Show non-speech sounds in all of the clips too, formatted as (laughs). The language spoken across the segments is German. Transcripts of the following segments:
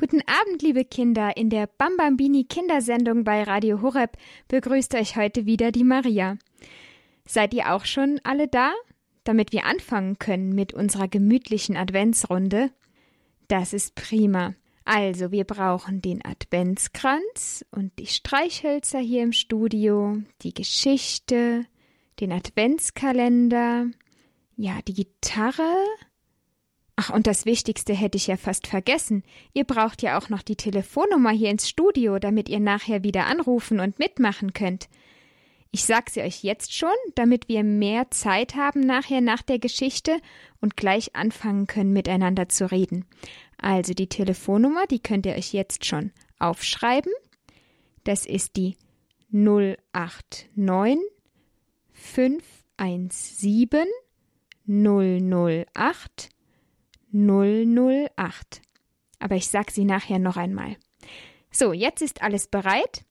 Guten Abend, liebe Kinder. In der Bambambini Kindersendung bei Radio Horeb begrüßt euch heute wieder die Maria. Seid ihr auch schon alle da? Damit wir anfangen können mit unserer gemütlichen Adventsrunde? Das ist prima. Also, wir brauchen den Adventskranz und die Streichhölzer hier im Studio, die Geschichte, den Adventskalender, ja, die Gitarre, Ach, und das Wichtigste hätte ich ja fast vergessen. Ihr braucht ja auch noch die Telefonnummer hier ins Studio, damit ihr nachher wieder anrufen und mitmachen könnt. Ich sag sie euch jetzt schon, damit wir mehr Zeit haben nachher nach der Geschichte und gleich anfangen können, miteinander zu reden. Also die Telefonnummer, die könnt ihr euch jetzt schon aufschreiben. Das ist die 089 517 008 008. Aber ich sag sie nachher noch einmal. So, jetzt ist alles bereit?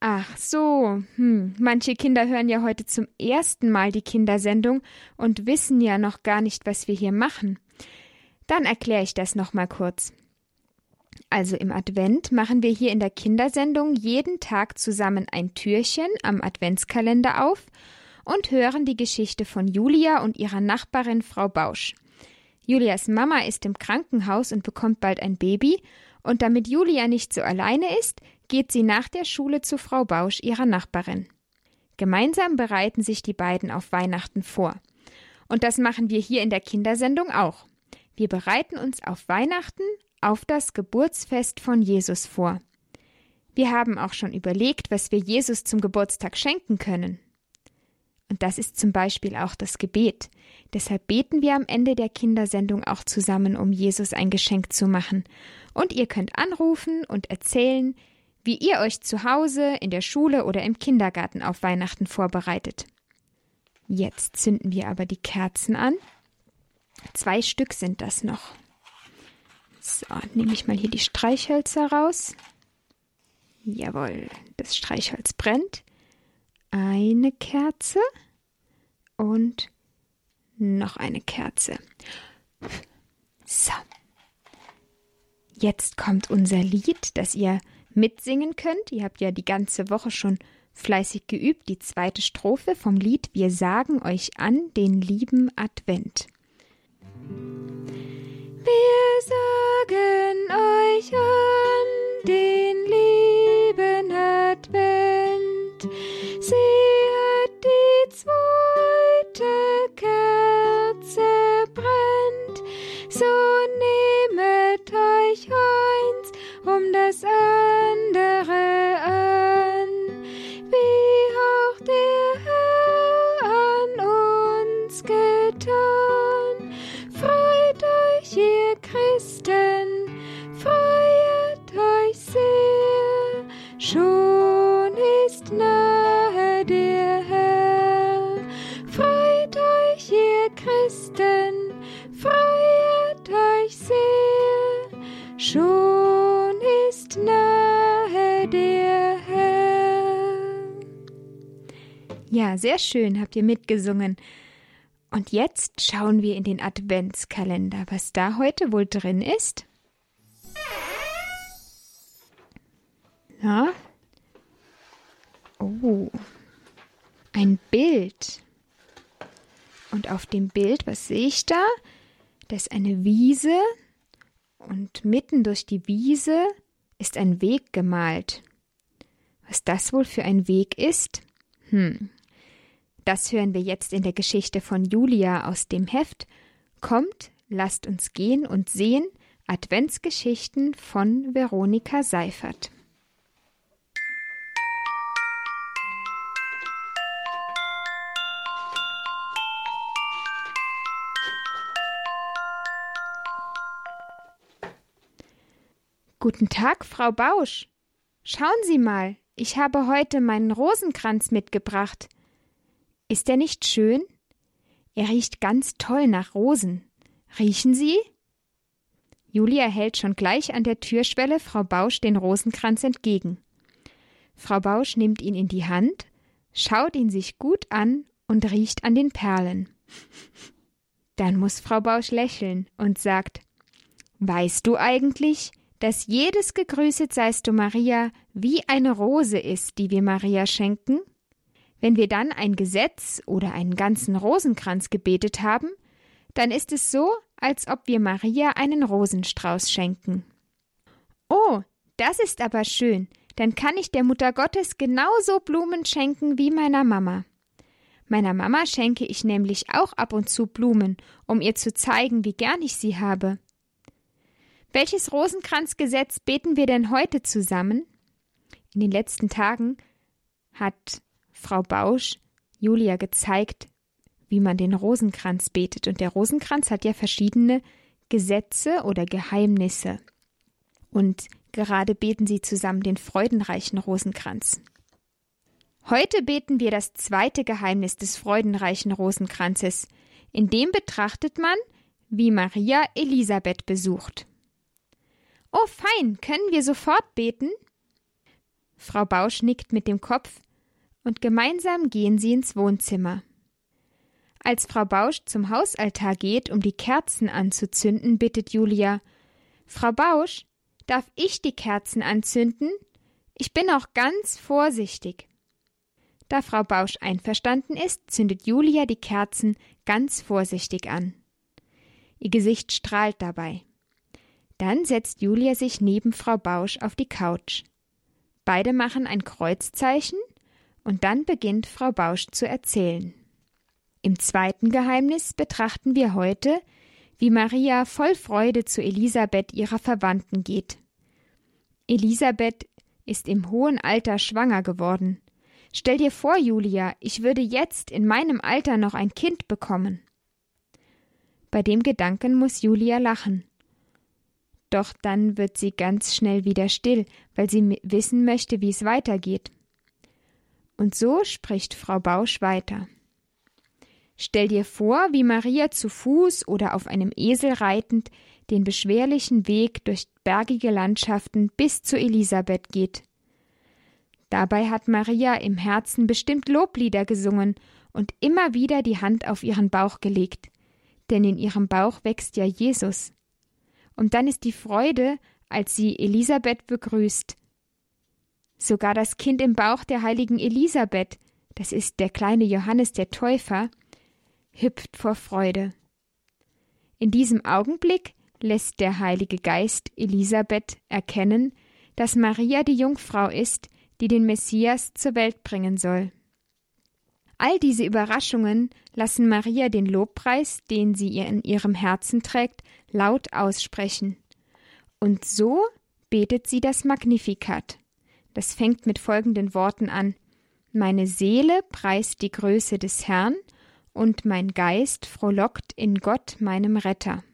Ach so, hm, manche Kinder hören ja heute zum ersten Mal die Kindersendung und wissen ja noch gar nicht, was wir hier machen. Dann erkläre ich das noch mal kurz. Also im Advent machen wir hier in der Kindersendung jeden Tag zusammen ein Türchen am Adventskalender auf und hören die Geschichte von Julia und ihrer Nachbarin Frau Bausch. Julias Mama ist im Krankenhaus und bekommt bald ein Baby, und damit Julia nicht so alleine ist, geht sie nach der Schule zu Frau Bausch, ihrer Nachbarin. Gemeinsam bereiten sich die beiden auf Weihnachten vor. Und das machen wir hier in der Kindersendung auch. Wir bereiten uns auf Weihnachten, auf das Geburtsfest von Jesus vor. Wir haben auch schon überlegt, was wir Jesus zum Geburtstag schenken können. Und das ist zum Beispiel auch das Gebet. Deshalb beten wir am Ende der Kindersendung auch zusammen, um Jesus ein Geschenk zu machen. Und ihr könnt anrufen und erzählen, wie ihr euch zu Hause, in der Schule oder im Kindergarten auf Weihnachten vorbereitet. Jetzt zünden wir aber die Kerzen an. Zwei Stück sind das noch. So, nehme ich mal hier die Streichhölzer raus. Jawohl, das Streichholz brennt eine Kerze und noch eine Kerze. So. Jetzt kommt unser Lied, das ihr mitsingen könnt. Ihr habt ja die ganze Woche schon fleißig geübt, die zweite Strophe vom Lied Wir sagen euch an den lieben Advent. Wir sagen euch an den lieben Advent. Zweite Kerze brennt, so nehmet euch eins um das andere sehr schön, habt ihr mitgesungen. Und jetzt schauen wir in den Adventskalender, was da heute wohl drin ist. Na? Oh, ein Bild. Und auf dem Bild, was sehe ich da? Da ist eine Wiese und mitten durch die Wiese ist ein Weg gemalt. Was das wohl für ein Weg ist? Hm. Das hören wir jetzt in der Geschichte von Julia aus dem Heft. Kommt, lasst uns gehen und sehen Adventsgeschichten von Veronika Seifert. Guten Tag, Frau Bausch. Schauen Sie mal, ich habe heute meinen Rosenkranz mitgebracht. Ist er nicht schön? Er riecht ganz toll nach Rosen. Riechen Sie? Julia hält schon gleich an der Türschwelle Frau Bausch den Rosenkranz entgegen. Frau Bausch nimmt ihn in die Hand, schaut ihn sich gut an und riecht an den Perlen. Dann muss Frau Bausch lächeln und sagt Weißt du eigentlich, dass jedes Gegrüßet seist du Maria wie eine Rose ist, die wir Maria schenken? Wenn wir dann ein Gesetz oder einen ganzen Rosenkranz gebetet haben, dann ist es so, als ob wir Maria einen Rosenstrauß schenken. Oh, das ist aber schön, dann kann ich der Mutter Gottes genauso Blumen schenken wie meiner Mama. Meiner Mama schenke ich nämlich auch ab und zu Blumen, um ihr zu zeigen, wie gern ich sie habe. Welches Rosenkranzgesetz beten wir denn heute zusammen? In den letzten Tagen hat Frau Bausch Julia gezeigt, wie man den Rosenkranz betet. Und der Rosenkranz hat ja verschiedene Gesetze oder Geheimnisse. Und gerade beten sie zusammen den freudenreichen Rosenkranz. Heute beten wir das zweite Geheimnis des freudenreichen Rosenkranzes. In dem betrachtet man, wie Maria Elisabeth besucht. Oh, fein, können wir sofort beten? Frau Bausch nickt mit dem Kopf, und gemeinsam gehen sie ins Wohnzimmer. Als Frau Bausch zum Hausaltar geht, um die Kerzen anzuzünden, bittet Julia Frau Bausch, darf ich die Kerzen anzünden? Ich bin auch ganz vorsichtig. Da Frau Bausch einverstanden ist, zündet Julia die Kerzen ganz vorsichtig an. Ihr Gesicht strahlt dabei. Dann setzt Julia sich neben Frau Bausch auf die Couch. Beide machen ein Kreuzzeichen und dann beginnt Frau Bausch zu erzählen. Im zweiten Geheimnis betrachten wir heute, wie Maria voll Freude zu Elisabeth ihrer Verwandten geht. Elisabeth ist im hohen Alter schwanger geworden. Stell dir vor, Julia, ich würde jetzt in meinem Alter noch ein Kind bekommen. Bei dem Gedanken muss Julia lachen. Doch dann wird sie ganz schnell wieder still, weil sie wissen möchte, wie es weitergeht. Und so spricht Frau Bausch weiter. Stell dir vor, wie Maria zu Fuß oder auf einem Esel reitend den beschwerlichen Weg durch bergige Landschaften bis zu Elisabeth geht. Dabei hat Maria im Herzen bestimmt Loblieder gesungen und immer wieder die Hand auf ihren Bauch gelegt, denn in ihrem Bauch wächst ja Jesus. Und dann ist die Freude, als sie Elisabeth begrüßt. Sogar das Kind im Bauch der heiligen Elisabeth, das ist der kleine Johannes der Täufer, hüpft vor Freude. In diesem Augenblick lässt der Heilige Geist Elisabeth erkennen, dass Maria die Jungfrau ist, die den Messias zur Welt bringen soll. All diese Überraschungen lassen Maria den Lobpreis, den sie ihr in ihrem Herzen trägt, laut aussprechen. Und so betet sie das Magnificat. Das fängt mit folgenden Worten an Meine Seele preist die Größe des Herrn, und mein Geist frohlockt in Gott meinem Retter.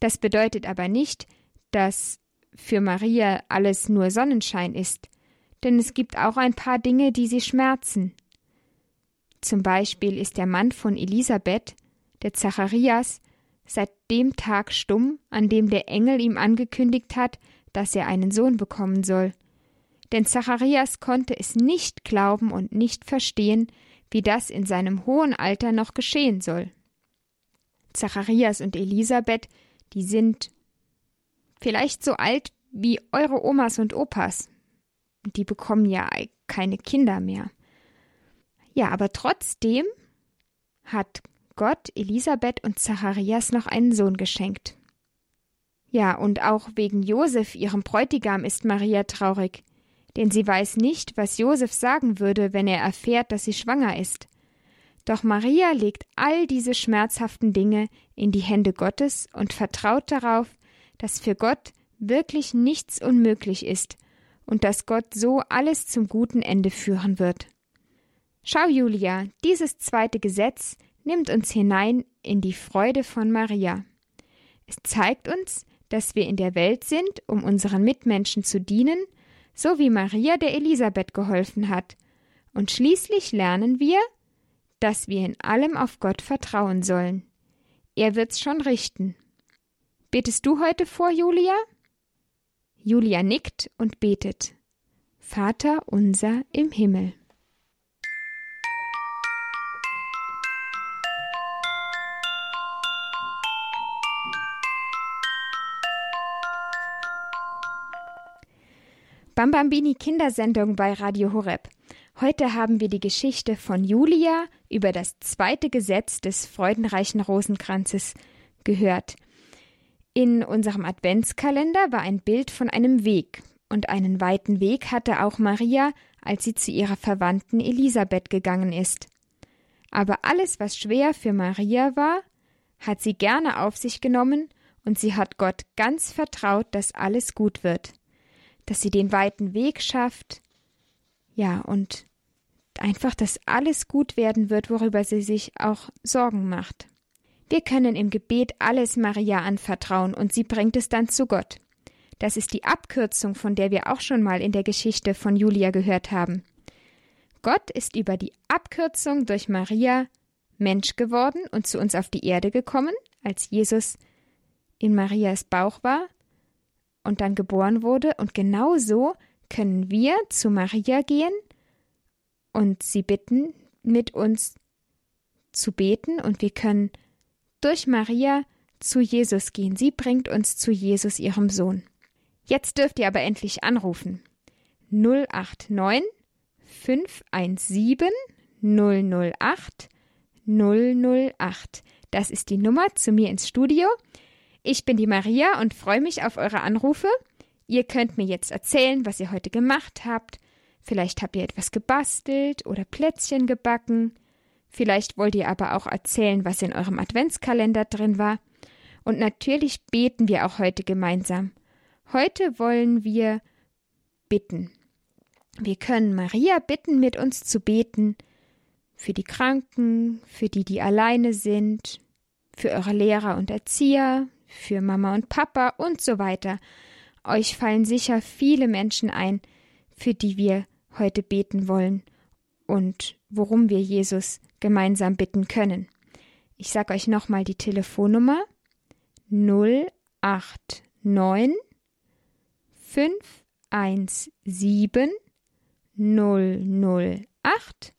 Das bedeutet aber nicht, dass für Maria alles nur Sonnenschein ist, denn es gibt auch ein paar Dinge, die sie schmerzen. Zum Beispiel ist der Mann von Elisabeth, der Zacharias, seit dem Tag stumm, an dem der Engel ihm angekündigt hat, dass er einen Sohn bekommen soll. Denn Zacharias konnte es nicht glauben und nicht verstehen, wie das in seinem hohen Alter noch geschehen soll. Zacharias und Elisabeth, die sind vielleicht so alt wie eure Omas und Opas. Die bekommen ja keine Kinder mehr. Ja, aber trotzdem hat Gott Elisabeth und Zacharias noch einen Sohn geschenkt. Ja, und auch wegen Josef, ihrem Bräutigam, ist Maria traurig, denn sie weiß nicht, was Josef sagen würde, wenn er erfährt, dass sie schwanger ist. Doch Maria legt all diese schmerzhaften Dinge in die Hände Gottes und vertraut darauf, dass für Gott wirklich nichts unmöglich ist und dass Gott so alles zum guten Ende führen wird. Schau, Julia, dieses zweite Gesetz nimmt uns hinein in die Freude von Maria. Es zeigt uns, dass wir in der Welt sind, um unseren Mitmenschen zu dienen, so wie Maria der Elisabeth geholfen hat. Und schließlich lernen wir, dass wir in allem auf Gott vertrauen sollen. Er wird's schon richten. Betest du heute vor, Julia? Julia nickt und betet. Vater unser im Himmel. Bambambini Kindersendung bei Radio Horeb. Heute haben wir die Geschichte von Julia über das zweite Gesetz des freudenreichen Rosenkranzes gehört. In unserem Adventskalender war ein Bild von einem Weg, und einen weiten Weg hatte auch Maria, als sie zu ihrer Verwandten Elisabeth gegangen ist. Aber alles, was schwer für Maria war, hat sie gerne auf sich genommen, und sie hat Gott ganz vertraut, dass alles gut wird, dass sie den weiten Weg schafft, ja, und einfach, dass alles gut werden wird, worüber sie sich auch Sorgen macht. Wir können im Gebet alles Maria anvertrauen und sie bringt es dann zu Gott. Das ist die Abkürzung, von der wir auch schon mal in der Geschichte von Julia gehört haben. Gott ist über die Abkürzung durch Maria Mensch geworden und zu uns auf die Erde gekommen, als Jesus in Marias Bauch war und dann geboren wurde. Und genau so können wir zu Maria gehen und sie bitten, mit uns zu beten und wir können durch Maria zu Jesus gehen. Sie bringt uns zu Jesus, ihrem Sohn. Jetzt dürft ihr aber endlich anrufen. 089 517 008 008. Das ist die Nummer zu mir ins Studio. Ich bin die Maria und freue mich auf eure Anrufe. Ihr könnt mir jetzt erzählen, was ihr heute gemacht habt. Vielleicht habt ihr etwas gebastelt oder Plätzchen gebacken. Vielleicht wollt ihr aber auch erzählen, was in eurem Adventskalender drin war. Und natürlich beten wir auch heute gemeinsam. Heute wollen wir bitten. Wir können Maria bitten, mit uns zu beten, für die Kranken, für die, die alleine sind, für eure Lehrer und Erzieher, für Mama und Papa und so weiter. Euch fallen sicher viele Menschen ein, für die wir heute beten wollen und worum wir Jesus gemeinsam bitten können. Ich sage euch nochmal die Telefonnummer 089 517 008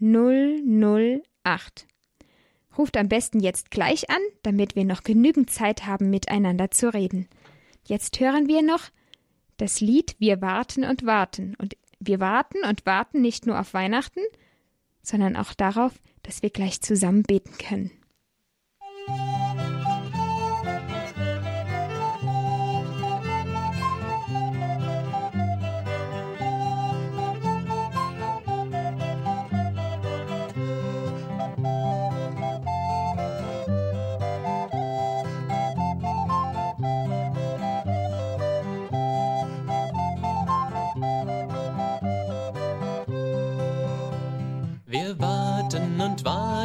008. Ruft am besten jetzt gleich an, damit wir noch genügend Zeit haben, miteinander zu reden. Jetzt hören wir noch das Lied Wir warten und warten. Und wir warten und warten nicht nur auf Weihnachten, sondern auch darauf, dass wir gleich zusammen beten können.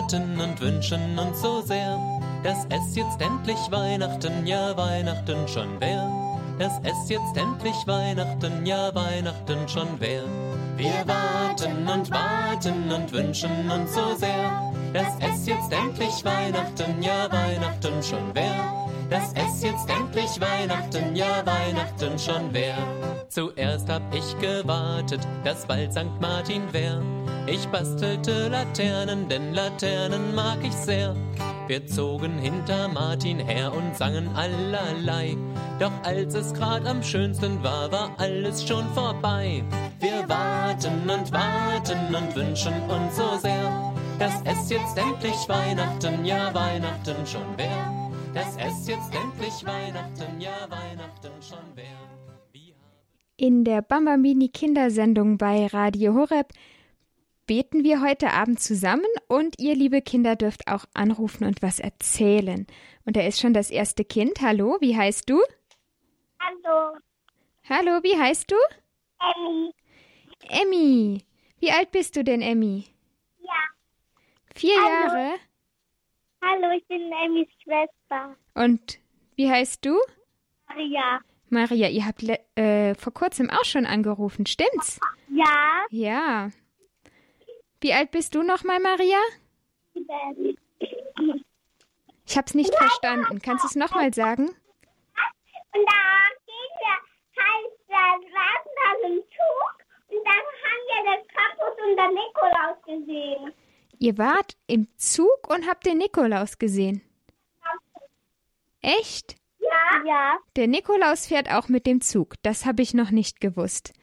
Warten und wünschen uns so sehr, dass es jetzt endlich Weihnachten, ja Weihnachten schon wär. Dass es jetzt endlich Weihnachten, ja Weihnachten schon wär. Wir warten und warten und wünschen uns so sehr, dass es jetzt endlich Weihnachten, ja Weihnachten schon wär dass es jetzt endlich Weihnachten, ja Weihnachten schon wär. Zuerst hab ich gewartet, dass bald St. Martin wär. Ich bastelte Laternen, denn Laternen mag ich sehr. Wir zogen hinter Martin her und sangen allerlei. Doch als es grad am schönsten war, war alles schon vorbei. Wir warten und warten und wünschen uns so sehr, dass es jetzt endlich Weihnachten, ja Weihnachten schon wär dass es jetzt endlich Weihnachten, ja Weihnachten schon wäre. In der Bambamini Kindersendung bei Radio Horeb beten wir heute Abend zusammen und ihr, liebe Kinder, dürft auch anrufen und was erzählen. Und da ist schon das erste Kind. Hallo, wie heißt du? Hallo. Hallo, wie heißt du? Emmy. Emmy. Wie alt bist du denn, Emmy? Ja. Vier Hallo. Jahre? Hallo, ich bin Emmys Schwester. Und wie heißt du? Maria. Maria, ihr habt äh, vor kurzem auch schon angerufen, stimmt's? Ja. Ja. Wie alt bist du nochmal, Maria? Ich hab's nicht verstanden. Kannst du es nochmal sagen? Und da gehen wir halt, da warten da im Zug und dann haben wir den Campus und den Nikolaus gesehen. Ihr wart im Zug und habt den Nikolaus gesehen. Echt? Ja. Ja. Der Nikolaus fährt auch mit dem Zug. Das habe ich noch nicht gewusst.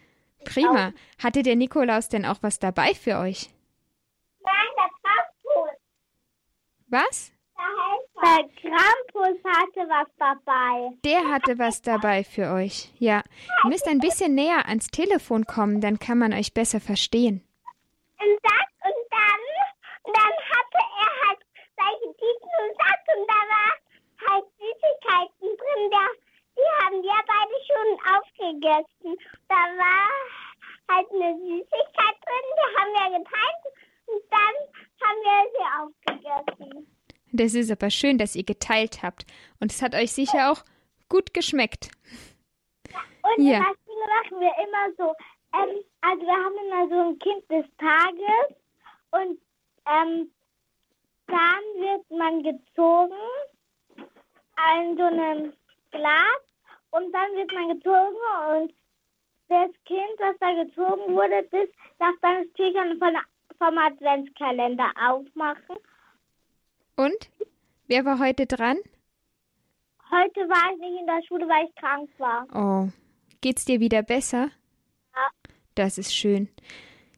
Prima. Hatte der Nikolaus denn auch was dabei für euch? Nein, der Krampus. Was? Der Krampus hatte was dabei. Der hatte was dabei für euch. Ja. Ihr müsst ein bisschen näher ans Telefon kommen, dann kann man euch besser verstehen. Und das und dann, und dann hatte er halt solche dicken Sack und da war Drin. Der, die haben wir beide schon aufgegessen. Da war halt eine Süßigkeit drin, die haben wir geteilt und dann haben wir sie aufgegessen. Das ist aber schön, dass ihr geteilt habt. Und es hat euch sicher auch gut geschmeckt. Und Ja. das Ding machen wir immer so. Ähm, also wir haben immer so ein Kind des Tages und ähm, dann wird man gezogen an so einem Glas und dann wird man gezogen und das Kind, das da gezogen wurde, das darf dann das Türchen von, vom Adventskalender aufmachen. Und? Wer war heute dran? Heute war ich nicht in der Schule, weil ich krank war. Oh, geht's dir wieder besser? Ja. Das ist schön.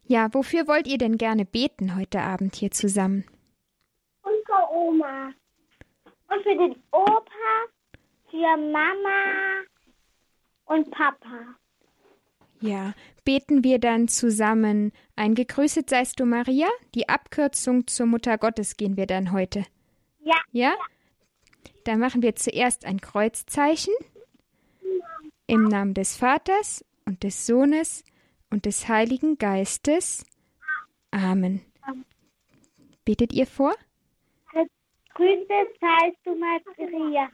Ja, wofür wollt ihr denn gerne beten heute Abend hier zusammen? Für Oma. Und für den Opa, für Mama und Papa. Ja, beten wir dann zusammen ein Gegrüßet seist du Maria? Die Abkürzung zur Mutter Gottes gehen wir dann heute. Ja. Ja? Dann machen wir zuerst ein Kreuzzeichen im Namen des Vaters und des Sohnes und des Heiligen Geistes. Amen. Betet ihr vor? Grüße seist du Maria.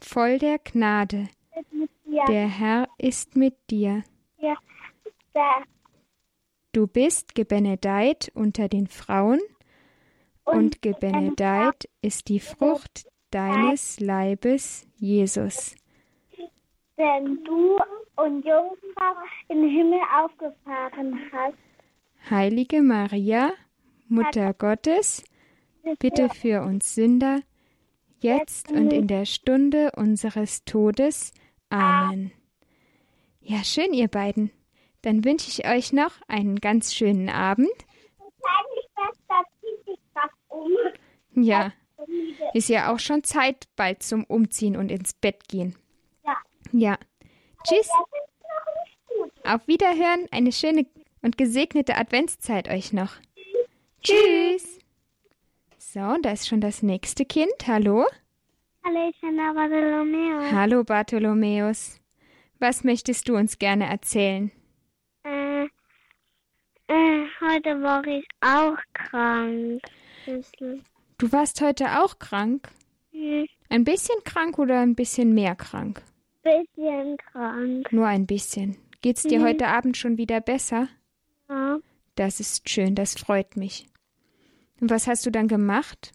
Voll der Gnade. Der Herr ist mit dir. Du bist gebenedeit unter den Frauen und gebenedeit ist die Frucht deines Leibes, Jesus. den du und Jungfrau in den Himmel aufgefahren hast. Heilige Maria, Mutter Gottes, bitte für uns Sünder, jetzt und in der Stunde unseres Todes. Amen. Ja, schön, ihr beiden. Dann wünsche ich euch noch einen ganz schönen Abend. Ja, ist ja auch schon Zeit bald zum Umziehen und ins Bett gehen. Ja. Ja. Tschüss, auf Wiederhören, eine schöne und gesegnete Adventszeit euch noch. Tschüss. So, und da ist schon das nächste Kind. Hallo? Hallo, ich bin der Bartolomeo. Hallo, Bartholomäus. Was möchtest du uns gerne erzählen? Äh, äh, heute war ich auch krank. Du warst heute auch krank? Hm, Ein bisschen krank oder ein bisschen mehr krank? bisschen krank. Nur ein bisschen. Geht's dir Mhm. heute Abend schon wieder besser? Ja. Das ist schön, das freut mich. Und was hast du dann gemacht?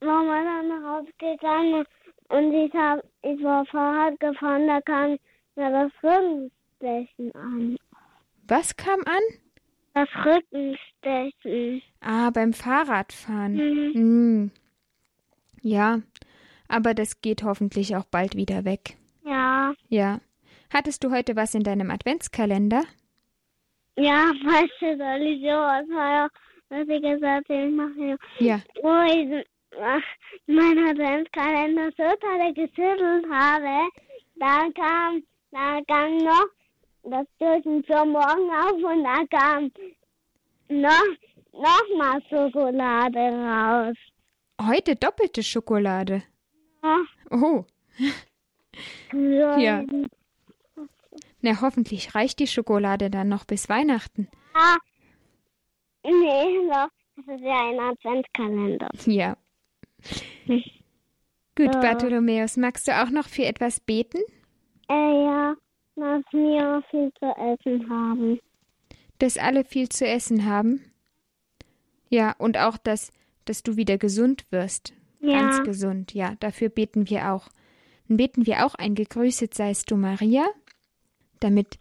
Mama dann nach Hause gegangen und ich, hab, ich war Fahrrad gefahren, da kam mir das Rückenstechen an. Was kam an? Das Rückenstechen. Ah, beim Fahrradfahren. Mhm. Hm. Ja, aber das geht hoffentlich auch bald wieder weg. Ja. Ja. Hattest du heute was in deinem Adventskalender? Ja, (laughs) weißt du, soll ich so was ich gesagt habe, ich mache Ja. wo ich meinen Adventskalender so toll geschüttelt habe, da kam, da kam noch das Türchen zum Morgen auf und da kam noch, noch mal Schokolade raus. Heute doppelte Schokolade. Ja. Oh, So, Ja. na hoffentlich reicht die Schokolade dann noch bis Weihnachten. Ah, nee, doch, das ist ja ein Adventskalender. Ja. (laughs) Gut, Ja. Bartholomäus, magst du auch noch für etwas beten? Äh, ja, dass wir viel zu essen haben. Dass alle viel zu essen haben? Ja, und auch, dass, dass du wieder gesund wirst. Ja. Ganz gesund, ja, dafür beten wir auch. Dann beten wir auch ein Gegrüßet seist du Maria, damit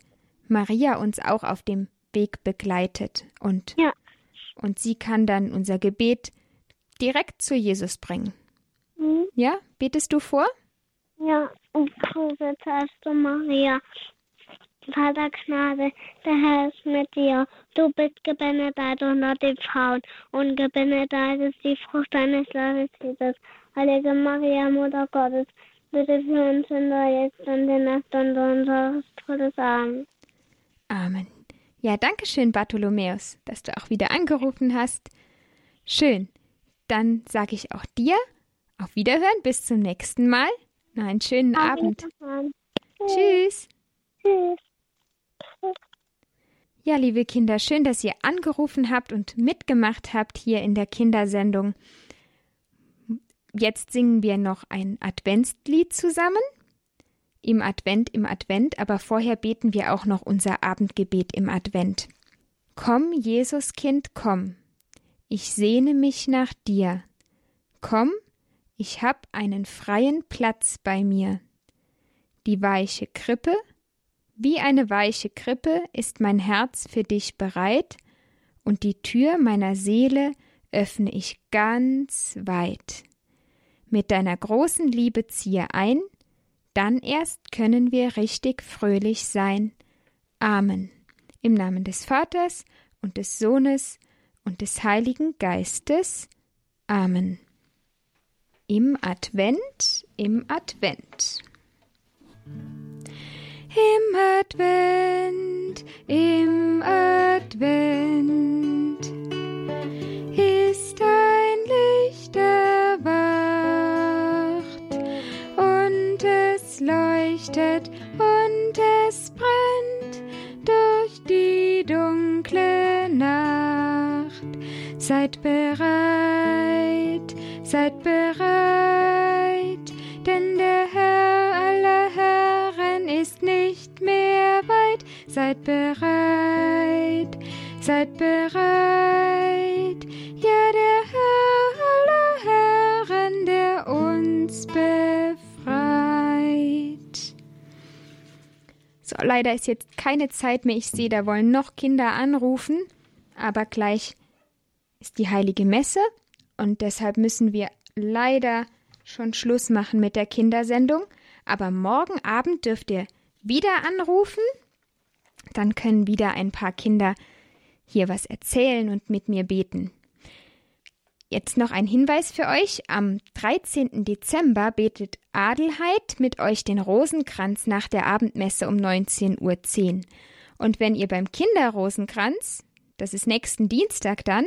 Maria uns auch auf dem Weg begleitet und, Ja. Und sie kann dann unser Gebet direkt zu Jesus bringen. Hm? Ja, betest du vor? Ja, und du Maria. Vater Gnade, der Herr ist mit dir. Du bist gebenedeit unter den Frauen und gebenedeit ist die Frucht deines Leibes, Jesus. Heilige Maria, Mutter Gottes, bitte für uns Sünder jetzt und in der Stunde unseres Todes. Amen. Amen. Ja, danke schön, Bartholomäus, dass du auch wieder angerufen hast. Schön. Dann sage ich auch dir auf Wiederhören, bis zum nächsten Mal. Na, einen schönen Auf Abend. Tschüss. Tschüss. Ja, liebe Kinder, schön, dass ihr angerufen habt und mitgemacht habt hier in der Kindersendung. Jetzt singen wir noch ein Adventslied zusammen. Im Advent, im Advent, aber vorher beten wir auch noch unser Abendgebet im Advent. Komm, Jesuskind, komm. Ich sehne mich nach dir. Komm, ich hab einen freien Platz bei mir. Die weiche Krippe, wie eine weiche Krippe ist mein Herz für dich bereit, und die Tür meiner Seele öffne ich ganz weit. Mit deiner großen Liebe ziehe ein, dann erst können wir richtig fröhlich sein. Amen. Im Namen des Vaters und des Sohnes und des Heiligen Geistes. Amen. Im Advent, im Advent. Im Advent, im Advent leuchtet und es brennt durch die dunkle Nacht. Seid bereit, seid bereit, denn der Herr aller Herren ist nicht mehr weit. Seid bereit, seid bereit, leider ist jetzt keine Zeit mehr. Ich sehe, da wollen noch Kinder anrufen, aber gleich ist die heilige Messe und deshalb müssen wir leider schon Schluss machen mit der Kindersendung. Aber morgen Abend dürft ihr wieder anrufen. Dann können wieder ein paar Kinder hier was erzählen und mit mir beten. Jetzt noch ein Hinweis für euch. Am 13. Dezember betet Adelheid mit euch den Rosenkranz nach der Abendmesse um 19.10 Uhr. Und wenn ihr beim Kinderrosenkranz, das ist nächsten Dienstag dann,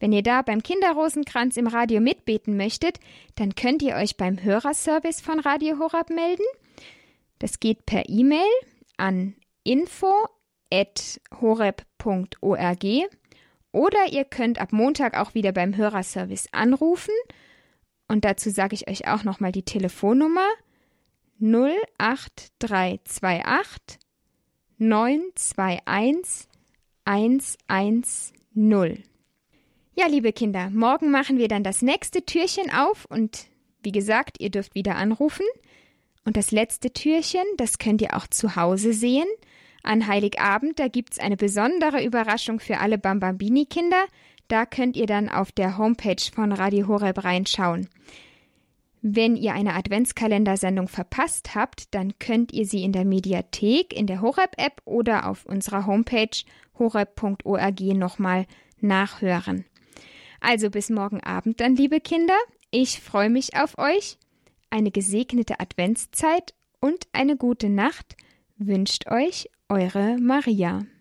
wenn ihr da beim Kinderrosenkranz im Radio mitbeten möchtet, dann könnt ihr euch beim Hörerservice von Radio Horab melden. Das geht per E-Mail an info@horeb.org oder ihr könnt ab Montag auch wieder beim Hörerservice anrufen. Und dazu sage ich euch auch nochmal die Telefonnummer 08328 921 110. Ja, liebe Kinder, morgen machen wir dann das nächste Türchen auf und wie gesagt, ihr dürft wieder anrufen. Und das letzte Türchen, das könnt ihr auch zu Hause sehen. An Heiligabend, da gibt's eine besondere Überraschung für alle Bambambini-Kinder. Da könnt ihr dann auf der Homepage von Radio Horeb reinschauen. Wenn ihr eine Adventskalendersendung verpasst habt, dann könnt ihr sie in der Mediathek, in der Horeb-App oder auf unserer Homepage horeb.org nochmal nachhören. Also bis morgen Abend dann, liebe Kinder. Ich freue mich auf euch. Eine gesegnete Adventszeit und eine gute Nacht wünscht euch eure Maria.